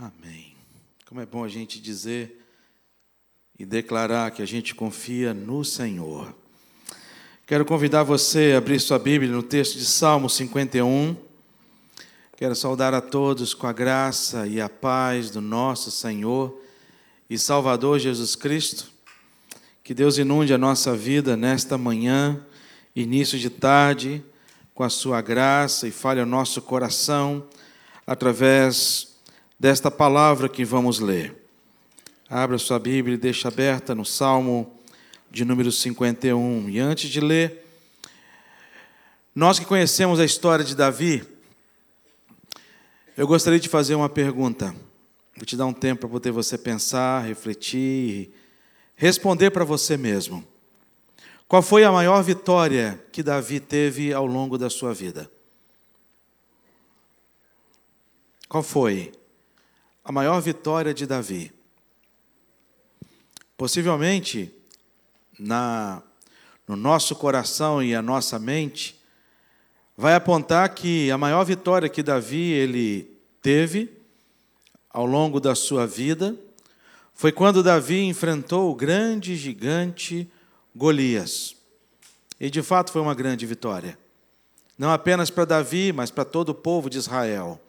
Amém. Como é bom a gente dizer e declarar que a gente confia no Senhor. Quero convidar você a abrir sua Bíblia no texto de Salmo 51. Quero saudar a todos com a graça e a paz do nosso Senhor e Salvador Jesus Cristo. Que Deus inunde a nossa vida nesta manhã, início de tarde, com a sua graça e fale ao nosso coração através desta palavra que vamos ler. Abra sua Bíblia e deixa aberta no Salmo de número 51. E antes de ler, nós que conhecemos a história de Davi, eu gostaria de fazer uma pergunta. Vou te dar um tempo para poder você pensar, refletir, responder para você mesmo. Qual foi a maior vitória que Davi teve ao longo da sua vida? Qual foi? A maior vitória de Davi. Possivelmente, na, no nosso coração e a nossa mente, vai apontar que a maior vitória que Davi ele teve ao longo da sua vida foi quando Davi enfrentou o grande gigante Golias. E de fato foi uma grande vitória. Não apenas para Davi, mas para todo o povo de Israel.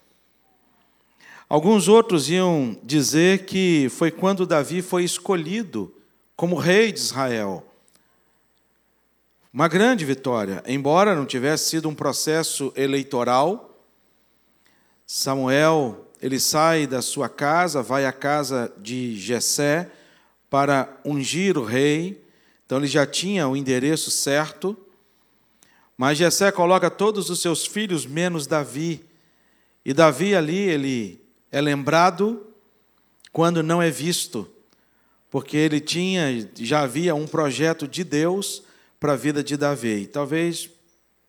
Alguns outros iam dizer que foi quando Davi foi escolhido como rei de Israel. Uma grande vitória, embora não tivesse sido um processo eleitoral. Samuel, ele sai da sua casa, vai à casa de Jessé para ungir o rei. Então ele já tinha o endereço certo. Mas Jessé coloca todos os seus filhos menos Davi. E Davi ali, ele é lembrado quando não é visto, porque ele tinha, já havia um projeto de Deus para a vida de Davi. E talvez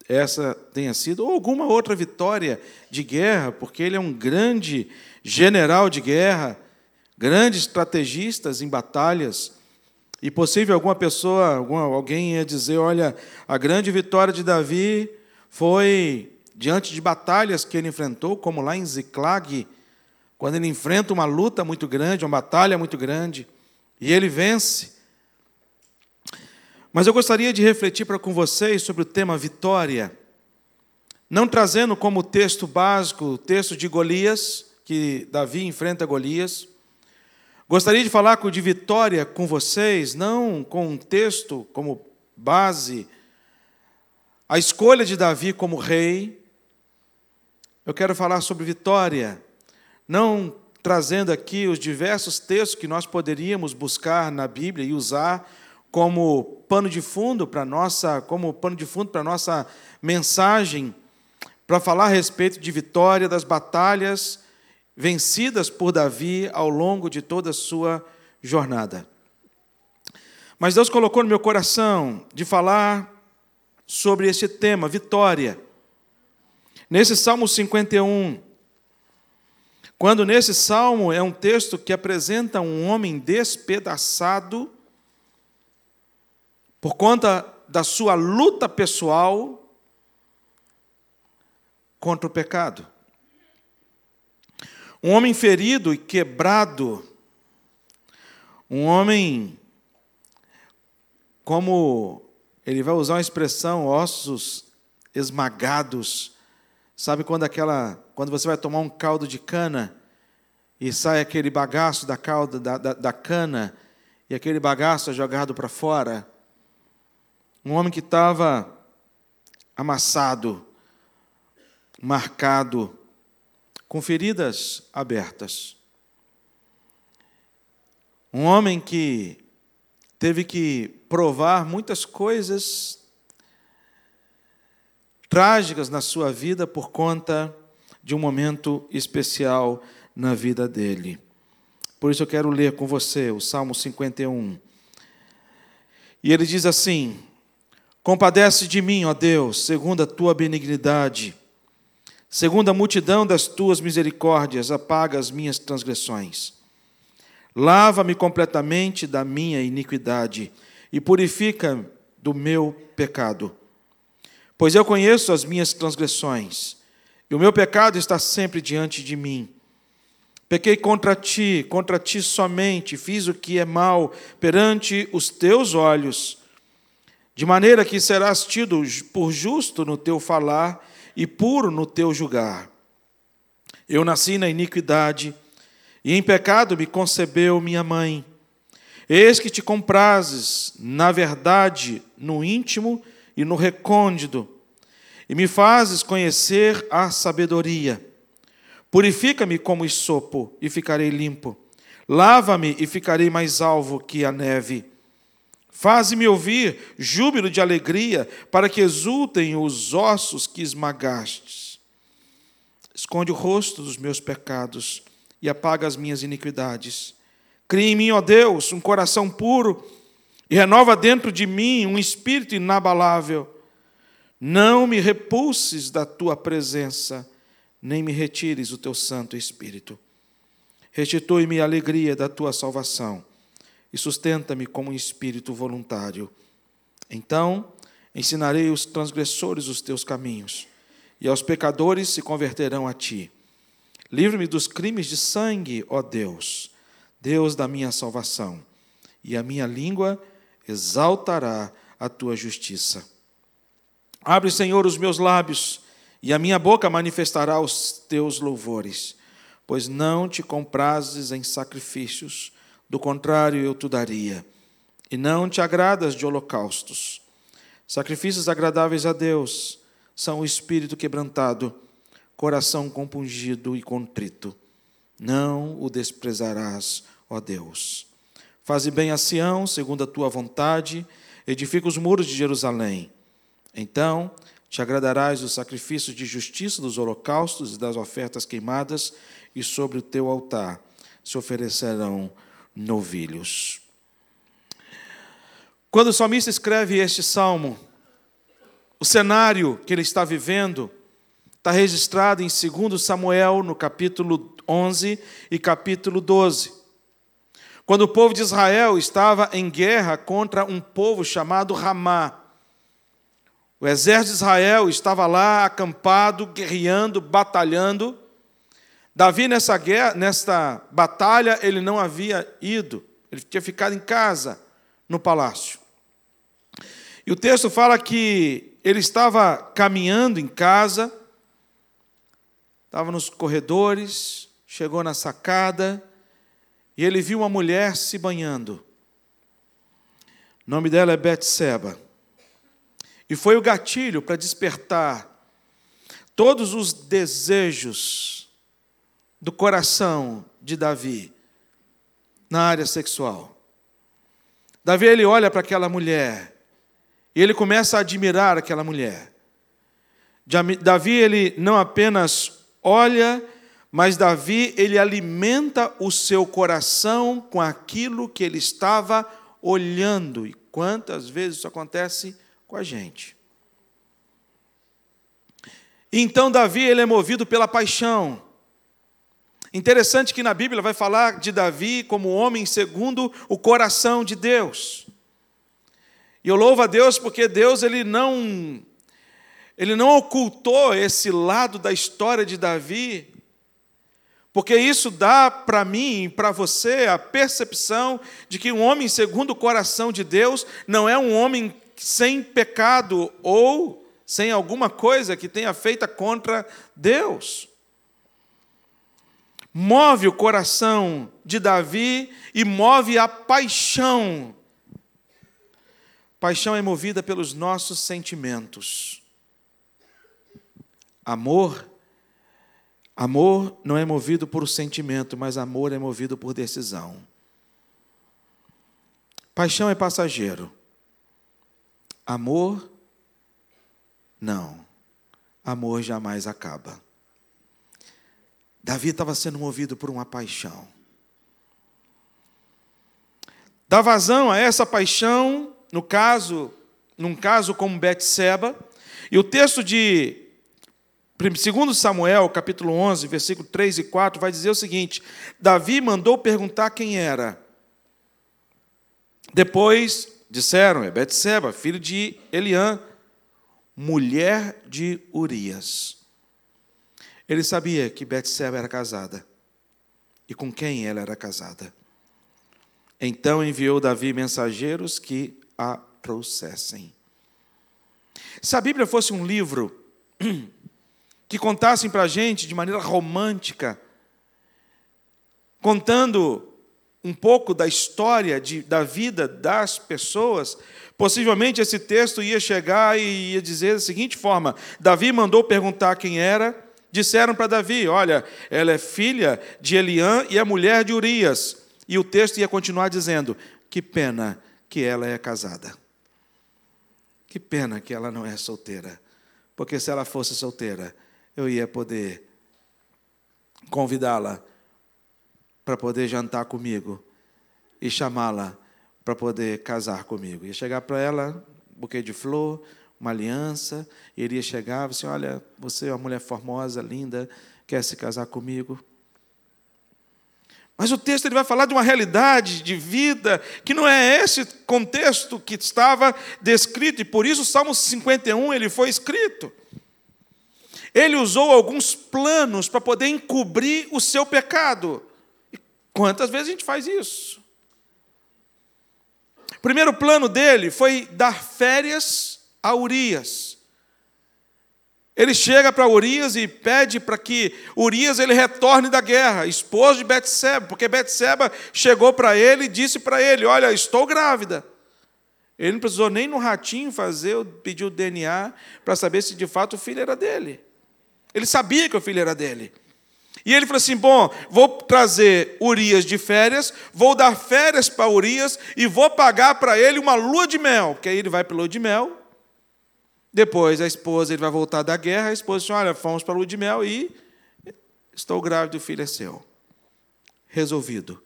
essa tenha sido, ou alguma outra vitória de guerra, porque ele é um grande general de guerra, grande estrategista em batalhas. E possível alguma pessoa, alguém ia dizer: olha, a grande vitória de Davi foi diante de batalhas que ele enfrentou, como lá em Ziclag, quando ele enfrenta uma luta muito grande, uma batalha muito grande, e ele vence. Mas eu gostaria de refletir para com vocês sobre o tema vitória, não trazendo como texto básico o texto de Golias, que Davi enfrenta Golias. Gostaria de falar de vitória com vocês, não com um texto como base, a escolha de Davi como rei. Eu quero falar sobre vitória não trazendo aqui os diversos textos que nós poderíamos buscar na Bíblia e usar como pano de fundo para nossa, como pano de fundo para nossa mensagem, para falar a respeito de vitória das batalhas vencidas por Davi ao longo de toda a sua jornada. Mas Deus colocou no meu coração de falar sobre esse tema, vitória. Nesse Salmo 51, quando nesse salmo é um texto que apresenta um homem despedaçado por conta da sua luta pessoal contra o pecado. Um homem ferido e quebrado, um homem, como ele vai usar uma expressão, ossos esmagados, Sabe quando aquela, quando você vai tomar um caldo de cana e sai aquele bagaço da calda da, da, da cana e aquele bagaço é jogado para fora? Um homem que estava amassado, marcado, com feridas abertas. Um homem que teve que provar muitas coisas trágicas na sua vida por conta de um momento especial na vida dele. Por isso eu quero ler com você o Salmo 51. E ele diz assim: Compadece de mim, ó Deus, segundo a tua benignidade, segundo a multidão das tuas misericórdias, apaga as minhas transgressões. Lava-me completamente da minha iniquidade e purifica do meu pecado Pois eu conheço as minhas transgressões, e o meu pecado está sempre diante de mim. Pequei contra ti, contra ti somente, fiz o que é mal perante os teus olhos, de maneira que serás tido por justo no teu falar e puro no teu julgar. Eu nasci na iniquidade, e em pecado me concebeu minha mãe. Eis que te comprases, na verdade, no íntimo e no recôndito, e me fazes conhecer a sabedoria. Purifica-me como isopo, e ficarei limpo. Lava-me e ficarei mais alvo que a neve. Faze-me ouvir júbilo de alegria, para que exultem os ossos que esmagastes. Esconde o rosto dos meus pecados e apaga as minhas iniquidades. Cria em mim, ó Deus, um coração puro e renova dentro de mim um espírito inabalável. Não me repulses da tua presença nem me retires o teu Santo Espírito. Restitui-me a alegria da tua salvação e sustenta-me como um espírito voluntário. Então ensinarei os transgressores os teus caminhos, e aos pecadores se converterão a ti. Livre-me dos crimes de sangue, ó Deus, Deus da minha salvação, e a minha língua exaltará a tua justiça. Abre, Senhor, os meus lábios e a minha boca manifestará os teus louvores, pois não te comprases em sacrifícios, do contrário eu te daria, e não te agradas de holocaustos. Sacrifícios agradáveis a Deus são o espírito quebrantado, coração compungido e contrito. Não o desprezarás, ó Deus. Faze bem a Sião, segundo a tua vontade, edifica os muros de Jerusalém. Então te agradarás dos sacrifícios de justiça, dos holocaustos e das ofertas queimadas, e sobre o teu altar se oferecerão novilhos. Quando o salmista escreve este salmo, o cenário que ele está vivendo está registrado em 2 Samuel, no capítulo 11 e capítulo 12. Quando o povo de Israel estava em guerra contra um povo chamado Ramá. O exército de Israel estava lá acampado, guerreando, batalhando. Davi, nessa guerra, nesta batalha, ele não havia ido, ele tinha ficado em casa, no palácio. E o texto fala que ele estava caminhando em casa, estava nos corredores, chegou na sacada, e ele viu uma mulher se banhando. O nome dela é Betseba. E foi o gatilho para despertar todos os desejos do coração de Davi na área sexual. Davi ele olha para aquela mulher e ele começa a admirar aquela mulher. Davi ele não apenas olha, mas Davi ele alimenta o seu coração com aquilo que ele estava olhando. E quantas vezes isso acontece com a gente. Então Davi ele é movido pela paixão. Interessante que na Bíblia vai falar de Davi como homem segundo o coração de Deus. E eu louvo a Deus porque Deus ele não ele não ocultou esse lado da história de Davi, porque isso dá para mim e para você a percepção de que um homem segundo o coração de Deus não é um homem sem pecado ou sem alguma coisa que tenha feita contra Deus. Move o coração de Davi e move a paixão. Paixão é movida pelos nossos sentimentos. Amor Amor não é movido por sentimento, mas amor é movido por decisão. Paixão é passageiro. Amor, não. Amor jamais acaba. Davi estava sendo movido por uma paixão. Dá vazão a essa paixão, no caso, num caso como Betseba, e o texto de 2 Samuel, capítulo 11, versículo 3 e 4, vai dizer o seguinte: Davi mandou perguntar quem era. Depois Disseram, é Betseba, filho de Eliã, mulher de Urias. Ele sabia que Betseba era casada. e com quem ela era casada. Então enviou Davi mensageiros que a trouxessem. Se a Bíblia fosse um livro que contassem para a gente de maneira romântica, contando um pouco da história de, da vida das pessoas, possivelmente esse texto ia chegar e ia dizer da seguinte forma: Davi mandou perguntar quem era, disseram para Davi: Olha, ela é filha de Eliã e é mulher de Urias. E o texto ia continuar dizendo: Que pena que ela é casada. Que pena que ela não é solteira. Porque se ela fosse solteira, eu ia poder convidá-la para poder jantar comigo e chamá-la para poder casar comigo. Ia chegar para ela, um buquê de flor, uma aliança, e iria chegar e assim, olha, você é uma mulher formosa, linda, quer se casar comigo? Mas o texto ele vai falar de uma realidade de vida que não é esse contexto que estava descrito, e por isso o Salmo 51 ele foi escrito. Ele usou alguns planos para poder encobrir o seu pecado. Quantas vezes a gente faz isso? O primeiro plano dele foi dar férias a Urias. Ele chega para Urias e pede para que Urias ele retorne da guerra, esposo de Betseba, porque Betseba chegou para ele e disse para ele: "Olha, estou grávida". Ele não precisou nem no ratinho fazer, pedir o DNA para saber se de fato o filho era dele. Ele sabia que o filho era dele. E ele falou assim: Bom, vou trazer Urias de férias, vou dar férias para Urias e vou pagar para ele uma lua de mel, porque aí ele vai para lua de mel, depois a esposa, ele vai voltar da guerra, a esposa diz, olha, fomos para a lua de mel e estou grávida, o filho é seu. Resolvido.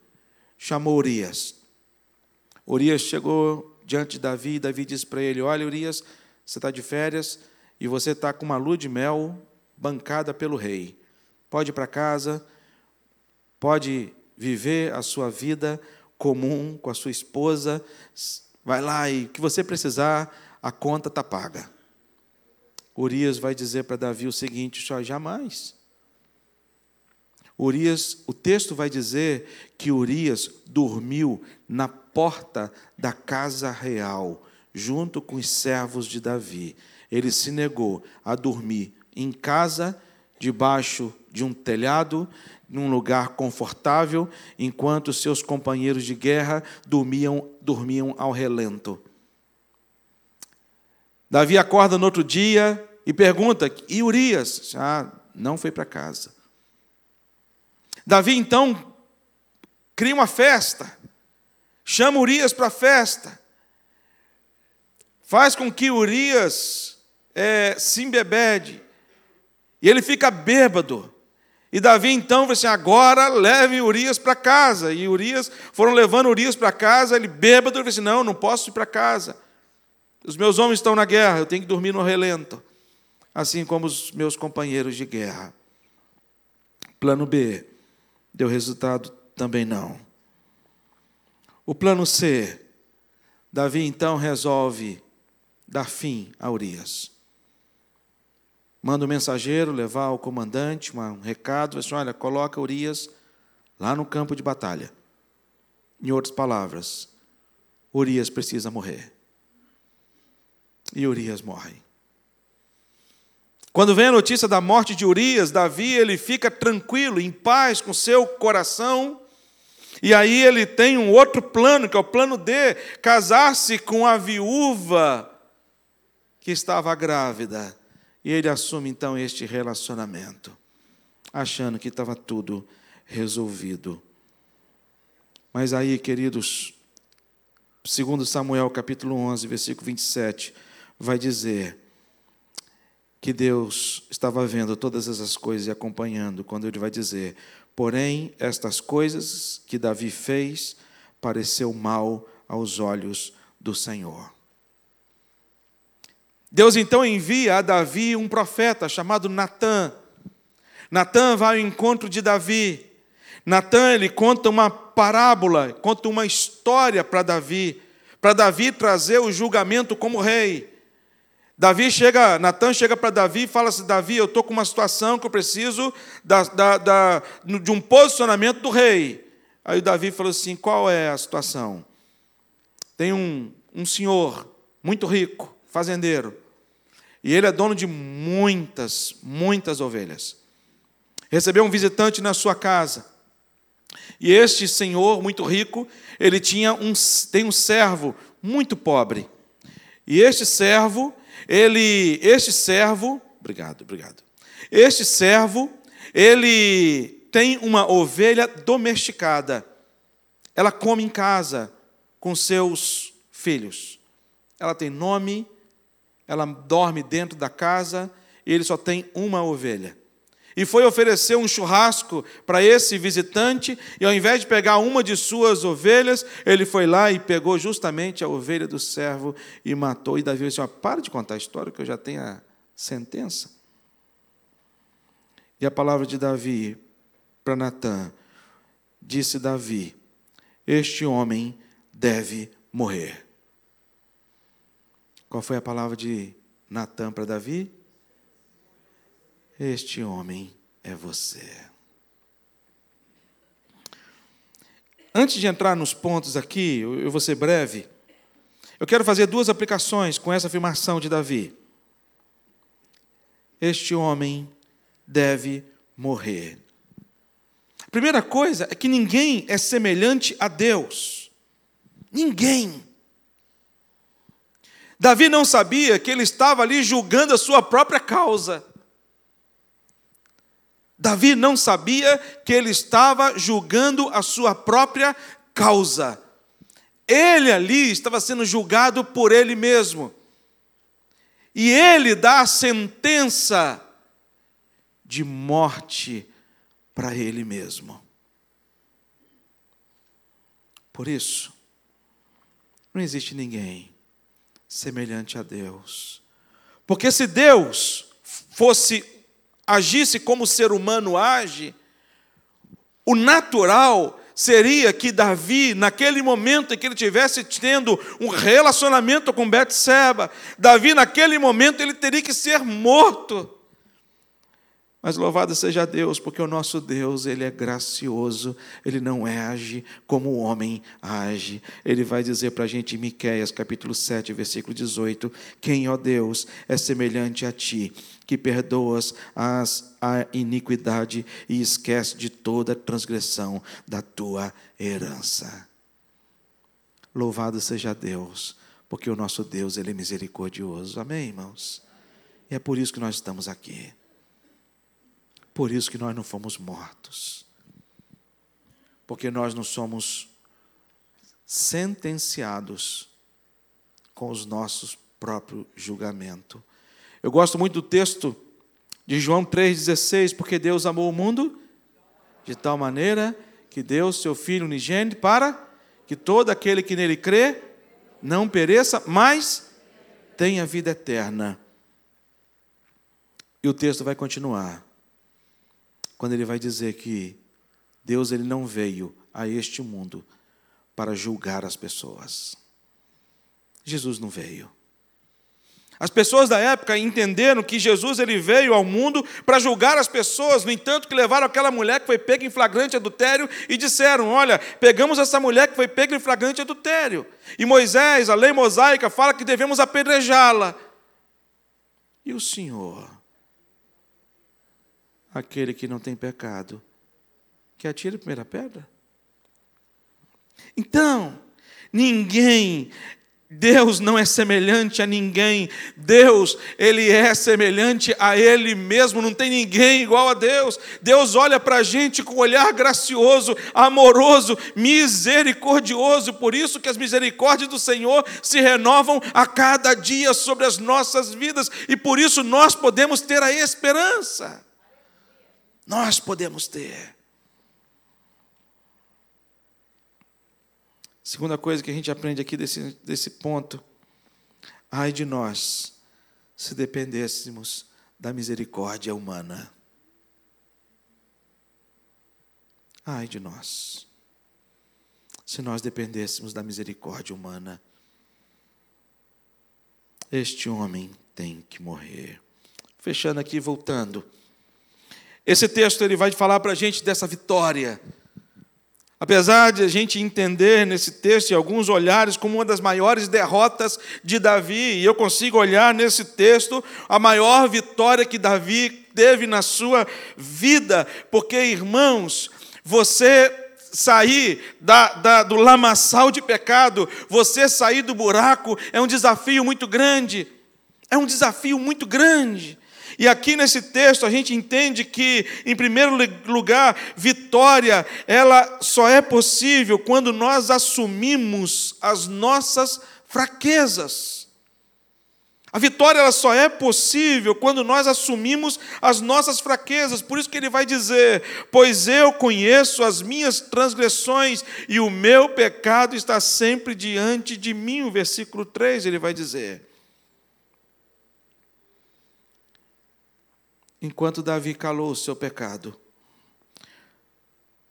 Chamou Urias. Urias chegou diante de Davi, e Davi disse para ele, olha Urias, você está de férias e você está com uma lua de mel bancada pelo rei. Pode ir para casa, pode viver a sua vida comum com a sua esposa, vai lá e o que você precisar, a conta está paga. Urias vai dizer para Davi o seguinte: só jamais. Urias, o texto vai dizer que Urias dormiu na porta da casa real, junto com os servos de Davi. Ele se negou a dormir em casa, debaixo de um telhado, num lugar confortável, enquanto seus companheiros de guerra dormiam, dormiam ao relento. Davi acorda no outro dia e pergunta: E Urias? Ah, não foi para casa. Davi então cria uma festa, chama Urias para a festa, faz com que Urias é, se embebede, e ele fica bêbado. E Davi então falou assim: agora leve Urias para casa. E Urias, foram levando Urias para casa, ele bêbado, ele disse: assim, não, não posso ir para casa. Os meus homens estão na guerra, eu tenho que dormir no relento, assim como os meus companheiros de guerra. Plano B, deu resultado também não. O plano C, Davi então resolve dar fim a Urias. Manda o um mensageiro levar ao comandante um recado, assim, olha, coloca Urias lá no campo de batalha. Em outras palavras, Urias precisa morrer e Urias morre. Quando vem a notícia da morte de Urias, Davi ele fica tranquilo, em paz com seu coração. E aí ele tem um outro plano, que é o plano D, casar-se com a viúva que estava grávida. E ele assume então este relacionamento, achando que estava tudo resolvido. Mas aí, queridos, segundo Samuel capítulo 11, versículo 27, vai dizer que Deus estava vendo todas essas coisas e acompanhando, quando ele vai dizer: Porém, estas coisas que Davi fez pareceu mal aos olhos do Senhor. Deus então envia a Davi um profeta chamado Natã. Natã vai ao encontro de Davi. Natã ele conta uma parábola, conta uma história para Davi, para Davi trazer o julgamento como rei. Davi chega, Natan chega para Davi e fala assim: Davi, eu estou com uma situação que eu preciso da, da, da, de um posicionamento do rei. Aí Davi falou assim: qual é a situação? Tem um, um senhor muito rico, fazendeiro, e ele é dono de muitas, muitas ovelhas. Recebeu um visitante na sua casa. E este senhor muito rico, ele tinha um, tem um servo muito pobre. E este servo, ele, este servo, obrigado, obrigado. Este servo, ele tem uma ovelha domesticada. Ela come em casa com seus filhos. Ela tem nome, ela dorme dentro da casa e ele só tem uma ovelha. E foi oferecer um churrasco para esse visitante, e ao invés de pegar uma de suas ovelhas, ele foi lá e pegou justamente a ovelha do servo e matou. E Davi disse: Para de contar a história, que eu já tenho a sentença. E a palavra de Davi para Natã: Disse Davi: Este homem deve morrer. Qual foi a palavra de Natã para Davi? Este homem é você. Antes de entrar nos pontos aqui, eu vou ser breve. Eu quero fazer duas aplicações com essa afirmação de Davi. Este homem deve morrer. A primeira coisa é que ninguém é semelhante a Deus. Ninguém. Davi não sabia que ele estava ali julgando a sua própria causa. Davi não sabia que ele estava julgando a sua própria causa. Ele ali estava sendo julgado por ele mesmo. E ele dá a sentença de morte para ele mesmo. Por isso, não existe ninguém semelhante a Deus. Porque se Deus fosse agisse como o ser humano age, o natural seria que Davi, naquele momento em que ele tivesse tendo um relacionamento com Betseba, Davi naquele momento ele teria que ser morto. Mas louvado seja Deus, porque o nosso Deus, ele é gracioso, ele não age como o homem age. Ele vai dizer para a gente em Miqueias, capítulo 7, versículo 18: Quem, ó Deus, é semelhante a ti, que perdoas as, a iniquidade e esquece de toda transgressão da tua herança. Louvado seja Deus, porque o nosso Deus, ele é misericordioso. Amém, irmãos? E é por isso que nós estamos aqui. Por isso que nós não fomos mortos. Porque nós não somos sentenciados com os nossos próprios julgamentos. Eu gosto muito do texto de João 3,16, porque Deus amou o mundo de tal maneira que deu seu Filho unigênito para que todo aquele que nele crê não pereça, mas tenha vida eterna. E o texto vai continuar quando ele vai dizer que Deus ele não veio a este mundo para julgar as pessoas. Jesus não veio. As pessoas da época entenderam que Jesus ele veio ao mundo para julgar as pessoas, no entanto, que levaram aquela mulher que foi pega em flagrante adultério e disseram: Olha, pegamos essa mulher que foi pega em flagrante adultério. E Moisés, a lei mosaica, fala que devemos apedrejá-la. E o Senhor aquele que não tem pecado, que atire a primeira pedra. Então, ninguém Deus não é semelhante a ninguém. Deus, ele é semelhante a ele mesmo, não tem ninguém igual a Deus. Deus olha para a gente com um olhar gracioso, amoroso, misericordioso. Por isso que as misericórdias do Senhor se renovam a cada dia sobre as nossas vidas e por isso nós podemos ter a esperança. Nós podemos ter. Segunda coisa que a gente aprende aqui desse, desse ponto. Ai de nós, se dependêssemos da misericórdia humana. Ai de nós, se nós dependêssemos da misericórdia humana. Este homem tem que morrer. Fechando aqui, voltando. Esse texto ele vai falar para a gente dessa vitória. Apesar de a gente entender nesse texto e alguns olhares como uma das maiores derrotas de Davi, e eu consigo olhar nesse texto a maior vitória que Davi teve na sua vida, porque, irmãos, você sair da, da, do lamaçal de pecado, você sair do buraco, é um desafio muito grande. É um desafio muito grande. E aqui nesse texto a gente entende que, em primeiro lugar, vitória, ela só é possível quando nós assumimos as nossas fraquezas. A vitória ela só é possível quando nós assumimos as nossas fraquezas. Por isso que ele vai dizer: "Pois eu conheço as minhas transgressões e o meu pecado está sempre diante de mim". O versículo 3 ele vai dizer. Enquanto Davi calou o seu pecado,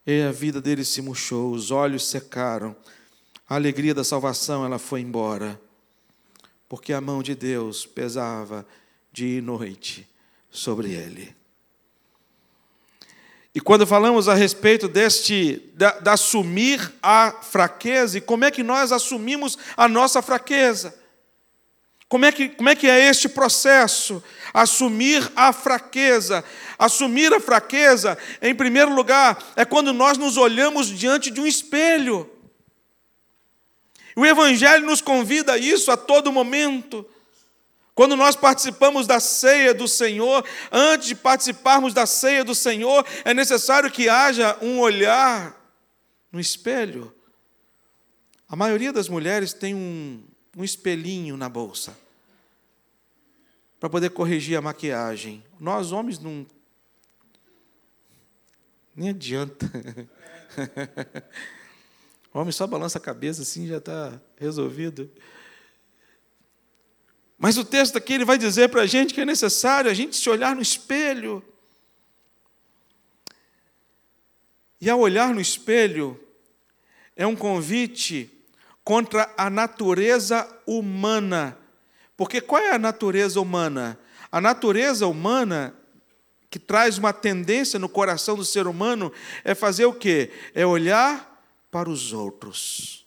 e a vida dele se murchou, os olhos secaram, a alegria da salvação ela foi embora porque a mão de Deus pesava dia e noite sobre ele. E quando falamos a respeito deste, da, da assumir a fraqueza, e como é que nós assumimos a nossa fraqueza? Como é, que, como é que é este processo? Assumir a fraqueza. Assumir a fraqueza, em primeiro lugar, é quando nós nos olhamos diante de um espelho. O Evangelho nos convida a isso a todo momento. Quando nós participamos da ceia do Senhor, antes de participarmos da ceia do Senhor, é necessário que haja um olhar no espelho. A maioria das mulheres tem um, um espelhinho na bolsa para poder corrigir a maquiagem. Nós, homens, não. Nem adianta. O homem só balança a cabeça assim, já está resolvido. Mas o texto aqui ele vai dizer para a gente que é necessário a gente se olhar no espelho. E ao olhar no espelho, é um convite contra a natureza humana. Porque qual é a natureza humana? A natureza humana que traz uma tendência no coração do ser humano é fazer o quê? É olhar para os outros.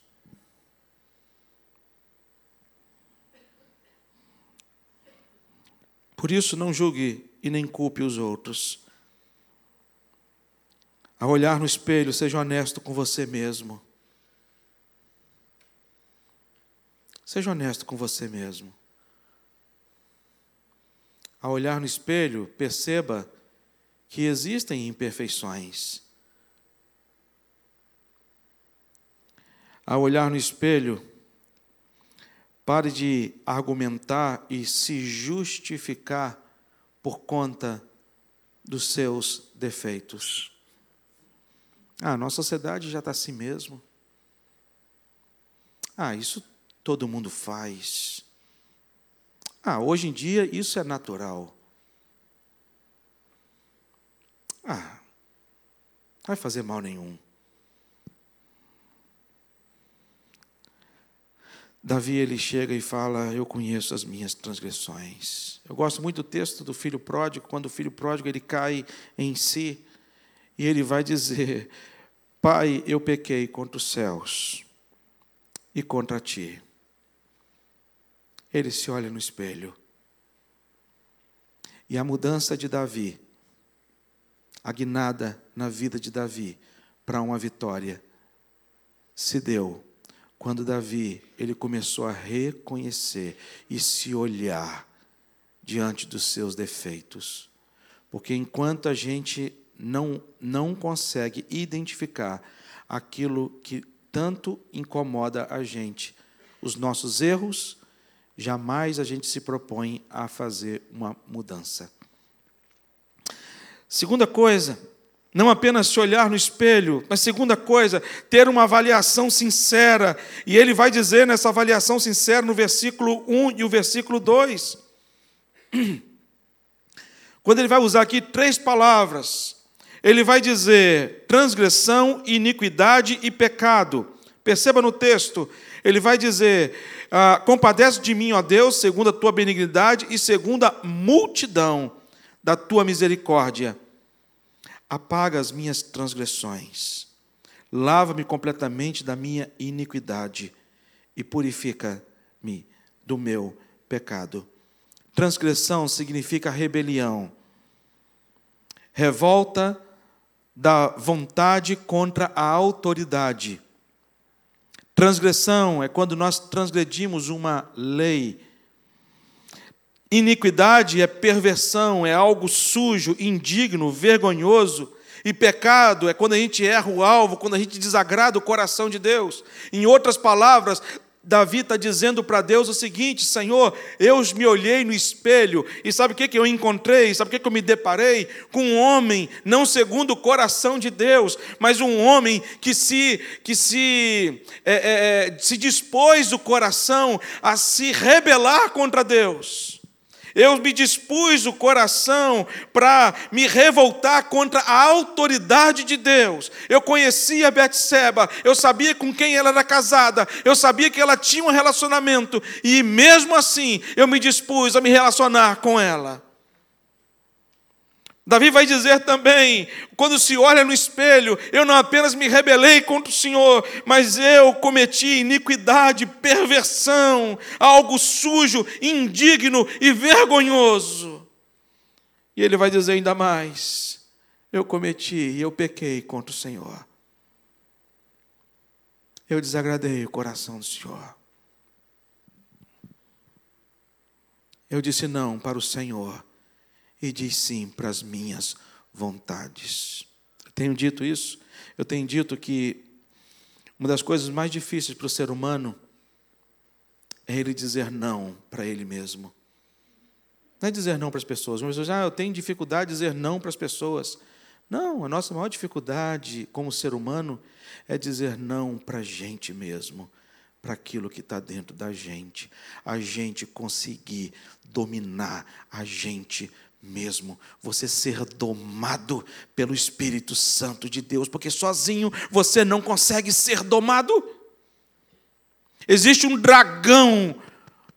Por isso, não julgue e nem culpe os outros. Ao olhar no espelho, seja honesto com você mesmo. Seja honesto com você mesmo. Ao olhar no espelho, perceba que existem imperfeições. Ao olhar no espelho, pare de argumentar e se justificar por conta dos seus defeitos. Ah, a nossa sociedade já está assim mesmo. Ah, isso todo mundo faz. Ah, hoje em dia isso é natural. Ah, não vai fazer mal nenhum. Davi ele chega e fala: Eu conheço as minhas transgressões. Eu gosto muito do texto do filho pródigo, quando o filho pródigo ele cai em si e ele vai dizer: Pai, eu pequei contra os céus e contra ti. Ele se olha no espelho. E a mudança de Davi, a guinada na vida de Davi para uma vitória, se deu quando Davi ele começou a reconhecer e se olhar diante dos seus defeitos. Porque enquanto a gente não, não consegue identificar aquilo que tanto incomoda a gente, os nossos erros, jamais a gente se propõe a fazer uma mudança. Segunda coisa, não apenas se olhar no espelho, mas segunda coisa, ter uma avaliação sincera. E ele vai dizer nessa avaliação sincera no versículo 1 e o versículo 2. Quando ele vai usar aqui três palavras, ele vai dizer transgressão, iniquidade e pecado. Perceba no texto, ele vai dizer: ah, Compadece de mim, ó Deus, segundo a tua benignidade e segundo a multidão da tua misericórdia. Apaga as minhas transgressões, lava-me completamente da minha iniquidade e purifica-me do meu pecado. Transgressão significa rebelião, revolta da vontade contra a autoridade. Transgressão é quando nós transgredimos uma lei. Iniquidade é perversão, é algo sujo, indigno, vergonhoso. E pecado é quando a gente erra o alvo, quando a gente desagrada o coração de Deus. Em outras palavras, Davi está dizendo para Deus o seguinte: Senhor, eu me olhei no espelho e sabe o que, que eu encontrei? Sabe o que, que eu me deparei? Com um homem, não segundo o coração de Deus, mas um homem que se, que se, é, é, se dispôs o coração a se rebelar contra Deus. Eu me dispus o coração para me revoltar contra a autoridade de Deus. Eu conhecia Betseba, eu sabia com quem ela era casada, eu sabia que ela tinha um relacionamento e mesmo assim eu me dispus a me relacionar com ela. Davi vai dizer também, quando se olha no espelho, eu não apenas me rebelei contra o Senhor, mas eu cometi iniquidade, perversão, algo sujo, indigno e vergonhoso. E ele vai dizer ainda mais: eu cometi e eu pequei contra o Senhor. Eu desagradei o coração do Senhor. Eu disse não para o Senhor e diz sim para as minhas vontades. Eu tenho dito isso, eu tenho dito que uma das coisas mais difíceis para o ser humano é ele dizer não para ele mesmo. Não é dizer não para as pessoas. Mas ah, eu tenho dificuldade de dizer não para as pessoas. Não, a nossa maior dificuldade como ser humano é dizer não para a gente mesmo, para aquilo que está dentro da gente. A gente conseguir dominar a gente mesmo você ser domado pelo Espírito Santo de Deus, porque sozinho você não consegue ser domado. Existe um dragão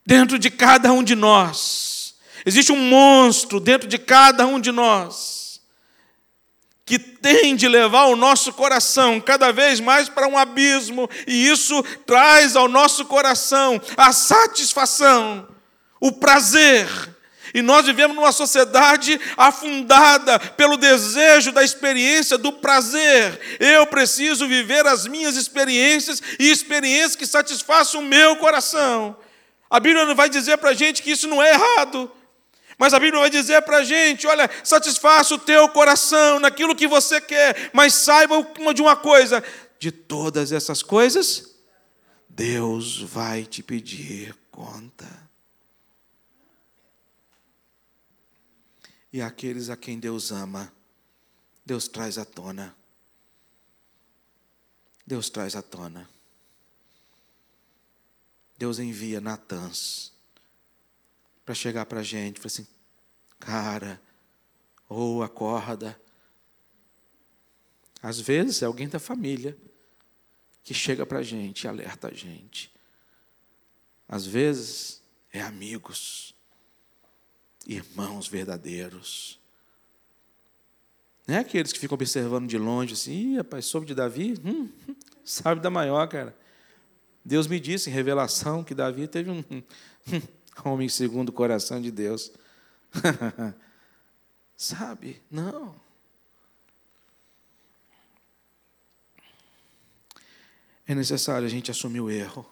dentro de cada um de nós, existe um monstro dentro de cada um de nós, que tem de levar o nosso coração cada vez mais para um abismo, e isso traz ao nosso coração a satisfação, o prazer e nós vivemos numa sociedade afundada pelo desejo da experiência, do prazer. Eu preciso viver as minhas experiências e experiências que satisfaçam o meu coração. A Bíblia não vai dizer para a gente que isso não é errado. Mas a Bíblia vai dizer para a gente: olha, satisfaça o teu coração naquilo que você quer, mas saiba de uma coisa: de todas essas coisas, Deus vai te pedir conta. E aqueles a quem Deus ama, Deus traz à tona. Deus traz à tona. Deus envia Natãs para chegar para a gente, e falar assim, cara, ou oh, acorda. Às vezes é alguém da família que chega para a gente e alerta a gente. Às vezes é amigos irmãos verdadeiros. Não é aqueles que ficam observando de longe assim, Ih, rapaz, soube de Davi? Hum, sabe da maior, cara. Deus me disse em revelação que Davi teve um, um homem segundo o coração de Deus. sabe? Não. É necessário a gente assumir o erro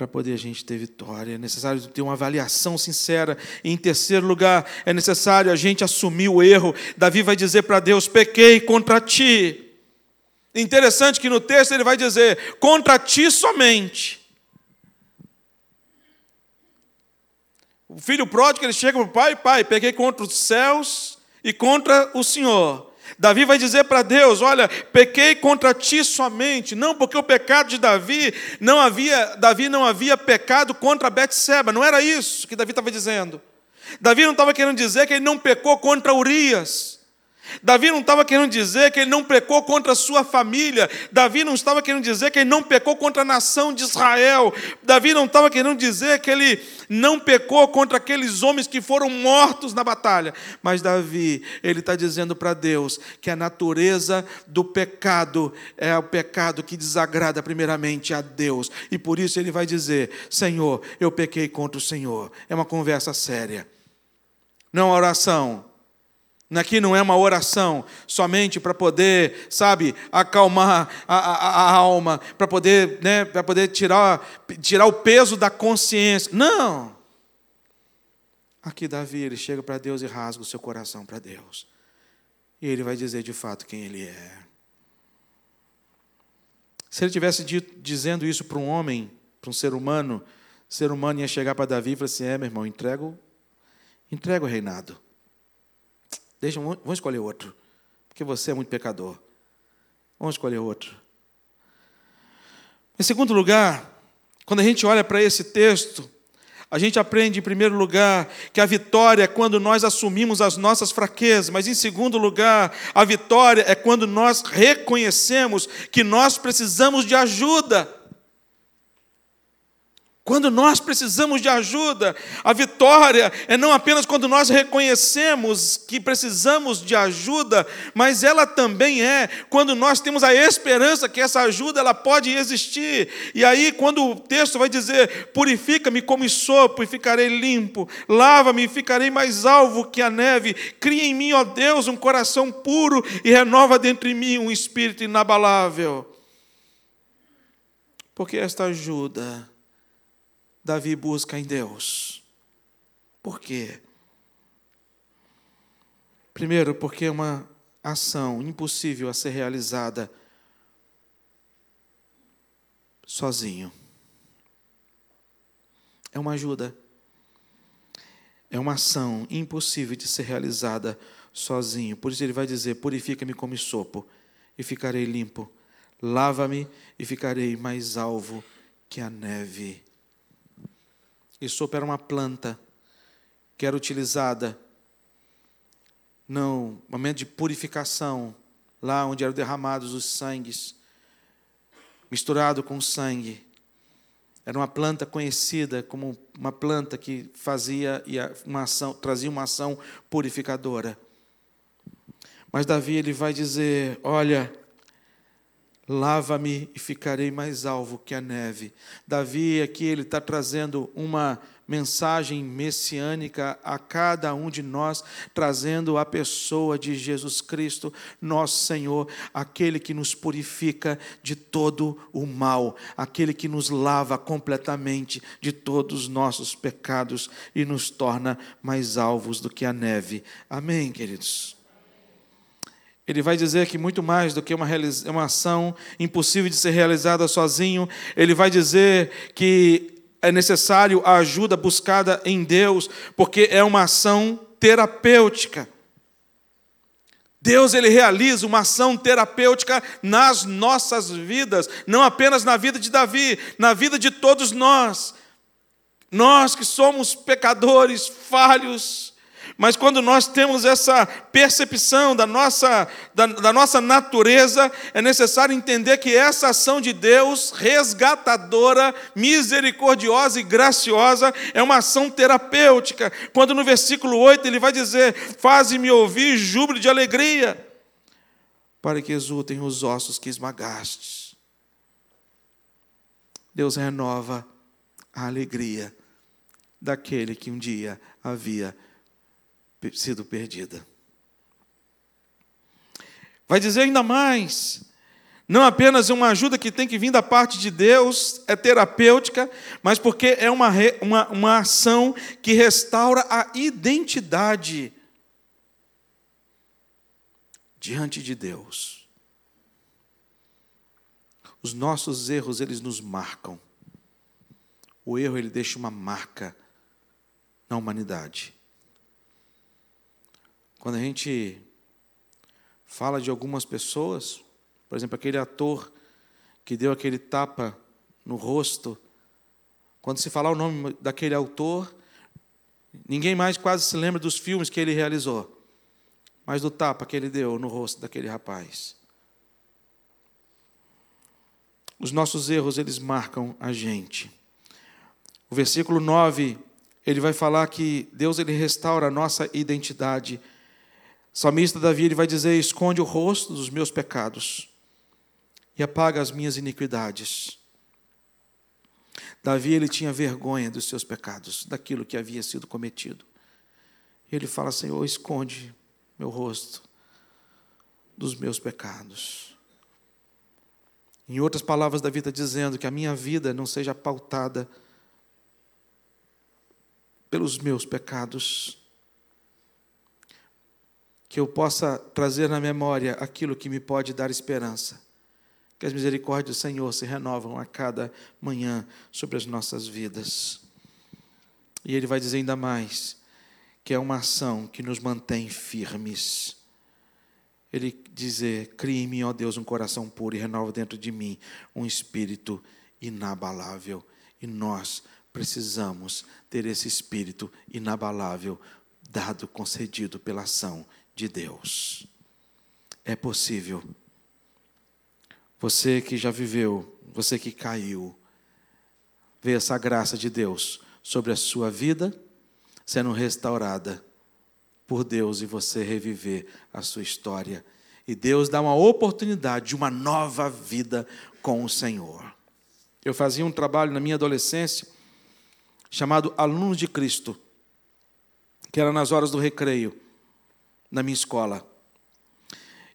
para poder a gente ter vitória. É necessário ter uma avaliação sincera. E, em terceiro lugar, é necessário a gente assumir o erro. Davi vai dizer para Deus: pequei contra ti. Interessante que no texto ele vai dizer: contra ti somente. O filho pródigo ele chega para o pai: pai, peguei contra os céus e contra o Senhor. Davi vai dizer para Deus: Olha, pequei contra ti somente, não porque o pecado de Davi não havia, Davi não havia pecado contra Betseba, não era isso que Davi estava dizendo. Davi não estava querendo dizer que ele não pecou contra Urias. Davi não estava querendo dizer que ele não pecou contra a sua família. Davi não estava querendo dizer que ele não pecou contra a nação de Israel. Davi não estava querendo dizer que ele não pecou contra aqueles homens que foram mortos na batalha. Mas Davi, ele está dizendo para Deus que a natureza do pecado é o pecado que desagrada primeiramente a Deus. E por isso ele vai dizer: Senhor, eu pequei contra o Senhor. É uma conversa séria. Não é oração Aqui não é uma oração somente para poder, sabe, acalmar a, a, a alma, para poder, né, para poder tirar, tirar o peso da consciência. Não! Aqui Davi, ele chega para Deus e rasga o seu coração para Deus. E ele vai dizer de fato quem ele é. Se ele tivesse dito, dizendo isso para um homem, para um ser humano, o ser humano ia chegar para Davi e falar assim: É, meu irmão, entrego, entrego o reinado. Deixa, vamos escolher outro, porque você é muito pecador. Vamos escolher outro. Em segundo lugar, quando a gente olha para esse texto, a gente aprende, em primeiro lugar, que a vitória é quando nós assumimos as nossas fraquezas, mas, em segundo lugar, a vitória é quando nós reconhecemos que nós precisamos de ajuda. Quando nós precisamos de ajuda, a vitória é não apenas quando nós reconhecemos que precisamos de ajuda, mas ela também é quando nós temos a esperança que essa ajuda ela pode existir. E aí, quando o texto vai dizer: Purifica-me como sopo e ficarei limpo, lava-me e ficarei mais alvo que a neve, cria em mim, ó Deus, um coração puro e renova dentro de mim um espírito inabalável. Porque esta ajuda Davi busca em Deus. Por quê? Primeiro, porque é uma ação impossível a ser realizada sozinho. É uma ajuda. É uma ação impossível de ser realizada sozinho. Por isso ele vai dizer: Purifica-me como sopo, e ficarei limpo. Lava-me e ficarei mais alvo que a neve. Isopo era uma planta que era utilizada no momento de purificação, lá onde eram derramados os sangues, misturado com sangue. Era uma planta conhecida como uma planta que fazia uma ação, trazia uma ação purificadora. Mas Davi ele vai dizer: Olha, Lava-me e ficarei mais alvo que a neve. Davi aqui ele está trazendo uma mensagem messiânica a cada um de nós, trazendo a pessoa de Jesus Cristo, nosso Senhor, aquele que nos purifica de todo o mal, aquele que nos lava completamente de todos os nossos pecados e nos torna mais alvos do que a neve. Amém, queridos? Ele vai dizer que muito mais do que uma, uma ação impossível de ser realizada sozinho, ele vai dizer que é necessário a ajuda buscada em Deus, porque é uma ação terapêutica. Deus ele realiza uma ação terapêutica nas nossas vidas, não apenas na vida de Davi, na vida de todos nós. Nós que somos pecadores, falhos, mas quando nós temos essa percepção da nossa, da, da, nossa natureza, é necessário entender que essa ação de Deus, resgatadora, misericordiosa e graciosa, é uma ação terapêutica. Quando no versículo 8 ele vai dizer: Faze-me ouvir júbilo de alegria, para que exultem os ossos que esmagastes. Deus renova a alegria daquele que um dia havia sido perdida. Vai dizer ainda mais, não apenas uma ajuda que tem que vir da parte de Deus, é terapêutica, mas porque é uma, uma, uma ação que restaura a identidade diante de Deus. Os nossos erros, eles nos marcam. O erro, ele deixa uma marca na humanidade. Quando a gente fala de algumas pessoas, por exemplo, aquele ator que deu aquele tapa no rosto, quando se falar o nome daquele autor, ninguém mais quase se lembra dos filmes que ele realizou. mas do tapa que ele deu no rosto daquele rapaz. Os nossos erros, eles marcam a gente. O versículo 9, ele vai falar que Deus ele restaura a nossa identidade. Salmista Davi ele vai dizer: "Esconde o rosto dos meus pecados e apaga as minhas iniquidades". Davi ele tinha vergonha dos seus pecados, daquilo que havia sido cometido. Ele fala: Senhor, esconde meu rosto dos meus pecados. Em outras palavras, Davi está dizendo que a minha vida não seja pautada pelos meus pecados, que eu possa trazer na memória aquilo que me pode dar esperança que as misericórdias do Senhor se renovam a cada manhã sobre as nossas vidas. E Ele vai dizer ainda mais, que é uma ação que nos mantém firmes. Ele dizer: Crie em mim, ó Deus, um coração puro e renova dentro de mim um espírito inabalável. E nós precisamos ter esse espírito inabalável dado, concedido pela ação de Deus. É possível você que já viveu, você que caiu, vê essa graça de Deus sobre a sua vida sendo restaurada por Deus e você reviver a sua história. E Deus dá uma oportunidade de uma nova vida com o Senhor. Eu fazia um trabalho na minha adolescência chamado Alunos de Cristo, que era nas horas do recreio, na minha escola.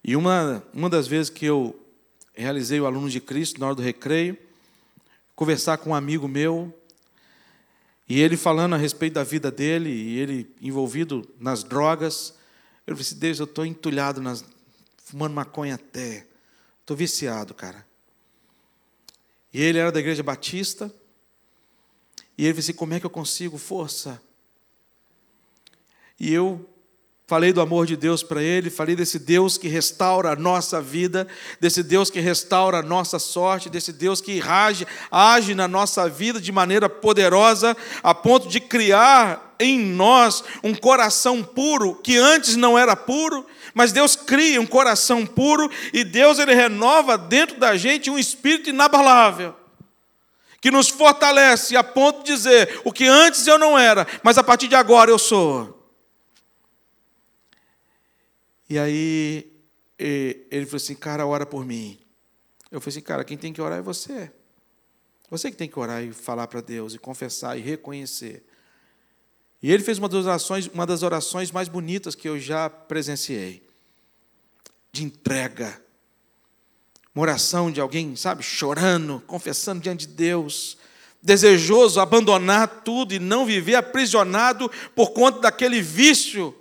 E uma, uma das vezes que eu realizei o Aluno de Cristo na hora do recreio, conversar com um amigo meu, e ele falando a respeito da vida dele, e ele envolvido nas drogas. Eu falei assim, Deus, eu estou entulhado, nas, fumando maconha até. Estou viciado, cara. E ele era da igreja batista. E ele disse, assim, como é que eu consigo força? E eu Falei do amor de Deus para ele, falei desse Deus que restaura a nossa vida, desse Deus que restaura a nossa sorte, desse Deus que age, age na nossa vida de maneira poderosa, a ponto de criar em nós um coração puro que antes não era puro, mas Deus cria um coração puro e Deus ele renova dentro da gente um espírito inabalável que nos fortalece a ponto de dizer o que antes eu não era, mas a partir de agora eu sou. E aí ele falou assim, cara, ora por mim. Eu falei assim, cara, quem tem que orar é você. Você que tem que orar e falar para Deus, e confessar e reconhecer. E ele fez uma das, orações, uma das orações mais bonitas que eu já presenciei. De entrega. Uma oração de alguém, sabe, chorando, confessando diante de Deus, desejoso abandonar tudo e não viver aprisionado por conta daquele vício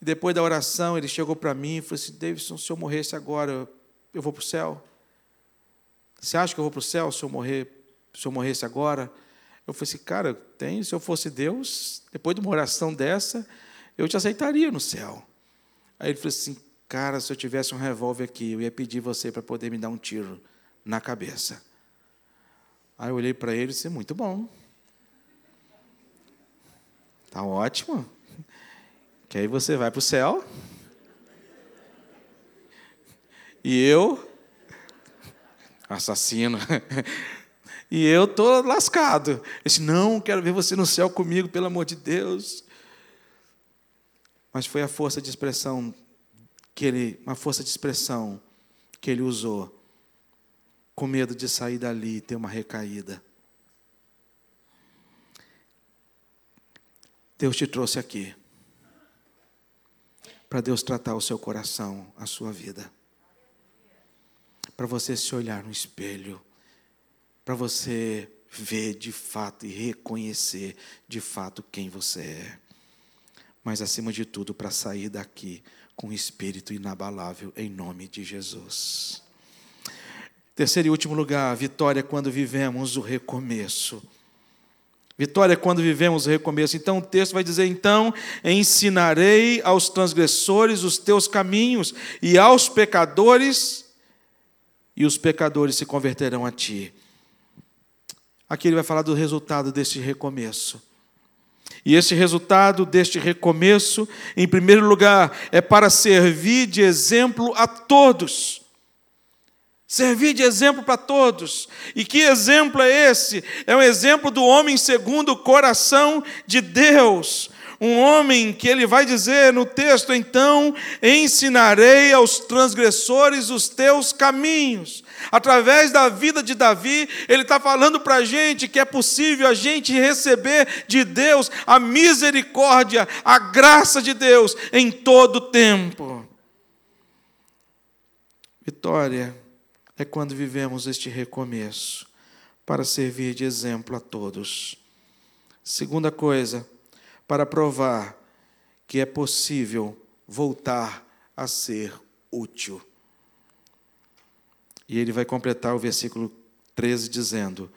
e depois da oração, ele chegou para mim e falou assim: Davidson, se eu morresse agora, eu vou para o céu? Você acha que eu vou para o céu se eu, morrer, se eu morresse agora? Eu falei assim, cara, tem, se eu fosse Deus, depois de uma oração dessa, eu te aceitaria no céu. Aí ele falou assim, cara, se eu tivesse um revólver aqui, eu ia pedir você para poder me dar um tiro na cabeça. Aí eu olhei para ele e disse, muito bom. Tá ótimo. Que aí você vai para o céu. E eu, assassino, e eu tô lascado. Eu disse, não, quero ver você no céu comigo, pelo amor de Deus. Mas foi a força de expressão que ele, uma força de expressão que ele usou, com medo de sair dali e ter uma recaída. Deus te trouxe aqui para Deus tratar o seu coração, a sua vida. Para você se olhar no espelho, para você ver de fato e reconhecer de fato quem você é. Mas acima de tudo, para sair daqui com um espírito inabalável em nome de Jesus. Terceiro e último lugar, vitória quando vivemos o recomeço. Vitória é quando vivemos o recomeço. Então o texto vai dizer: Então ensinarei aos transgressores os teus caminhos, e aos pecadores, e os pecadores se converterão a ti. Aqui ele vai falar do resultado deste recomeço. E esse resultado deste recomeço, em primeiro lugar, é para servir de exemplo a todos. Servir de exemplo para todos. E que exemplo é esse? É um exemplo do homem segundo o coração de Deus. Um homem que ele vai dizer no texto, então, ensinarei aos transgressores os teus caminhos. Através da vida de Davi, ele está falando para a gente que é possível a gente receber de Deus a misericórdia, a graça de Deus em todo o tempo. Vitória é quando vivemos este recomeço para servir de exemplo a todos. Segunda coisa, para provar que é possível voltar a ser útil. E ele vai completar o versículo 13 dizendo: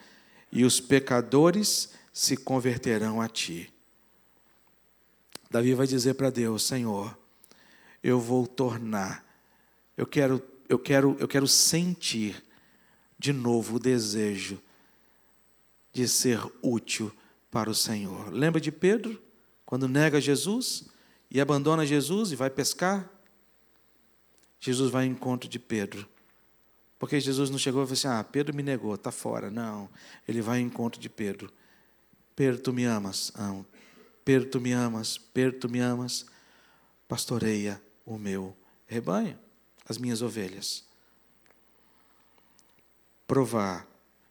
E os pecadores se converterão a ti. Davi vai dizer para Deus: Senhor, eu vou tornar, eu quero eu quero, eu quero sentir de novo o desejo de ser útil para o Senhor. Lembra de Pedro, quando nega Jesus e abandona Jesus e vai pescar? Jesus vai ao encontro de Pedro. Porque Jesus não chegou e falou assim: Ah, Pedro me negou, está fora. Não. Ele vai ao encontro de Pedro. Pedro, tu me amas? Amo. Pedro, tu me amas? Pedro, tu me amas? Pastoreia o meu rebanho as minhas ovelhas. Provar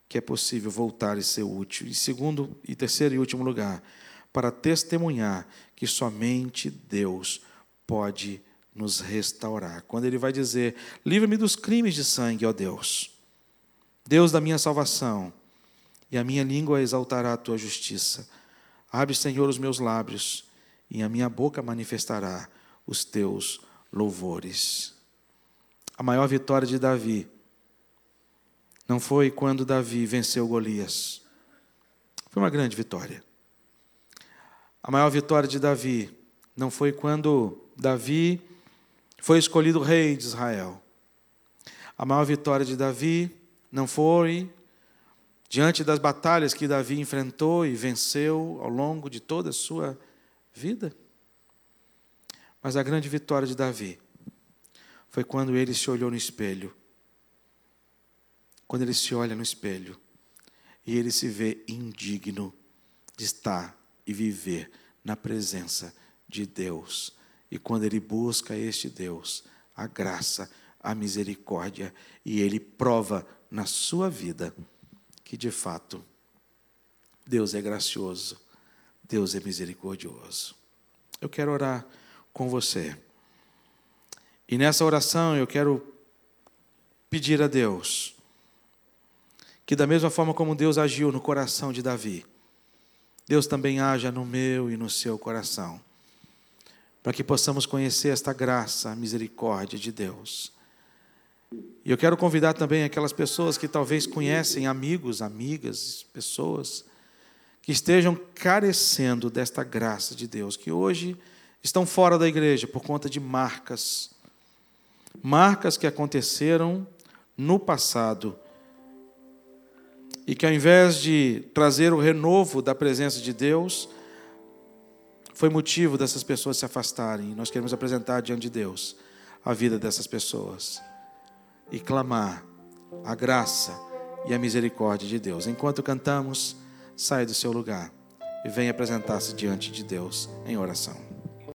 que é possível voltar e ser útil. E segundo, e terceiro e último lugar, para testemunhar que somente Deus pode nos restaurar. Quando ele vai dizer: Livra-me dos crimes de sangue, ó Deus, Deus da minha salvação, e a minha língua exaltará a tua justiça. Abre, Senhor, os meus lábios, e a minha boca manifestará os teus louvores a maior vitória de Davi não foi quando Davi venceu Golias. Foi uma grande vitória. A maior vitória de Davi não foi quando Davi foi escolhido rei de Israel. A maior vitória de Davi não foi diante das batalhas que Davi enfrentou e venceu ao longo de toda a sua vida. Mas a grande vitória de Davi foi quando ele se olhou no espelho. Quando ele se olha no espelho e ele se vê indigno de estar e viver na presença de Deus. E quando ele busca este Deus, a graça, a misericórdia, e ele prova na sua vida que de fato Deus é gracioso, Deus é misericordioso. Eu quero orar com você. E nessa oração eu quero pedir a Deus que, da mesma forma como Deus agiu no coração de Davi, Deus também haja no meu e no seu coração, para que possamos conhecer esta graça, misericórdia de Deus. E eu quero convidar também aquelas pessoas que talvez conhecem amigos, amigas, pessoas que estejam carecendo desta graça de Deus, que hoje estão fora da igreja por conta de marcas marcas que aconteceram no passado e que ao invés de trazer o renovo da presença de Deus, foi motivo dessas pessoas se afastarem. Nós queremos apresentar diante de Deus a vida dessas pessoas e clamar a graça e a misericórdia de Deus. Enquanto cantamos, saia do seu lugar e venha apresentar-se diante de Deus em oração.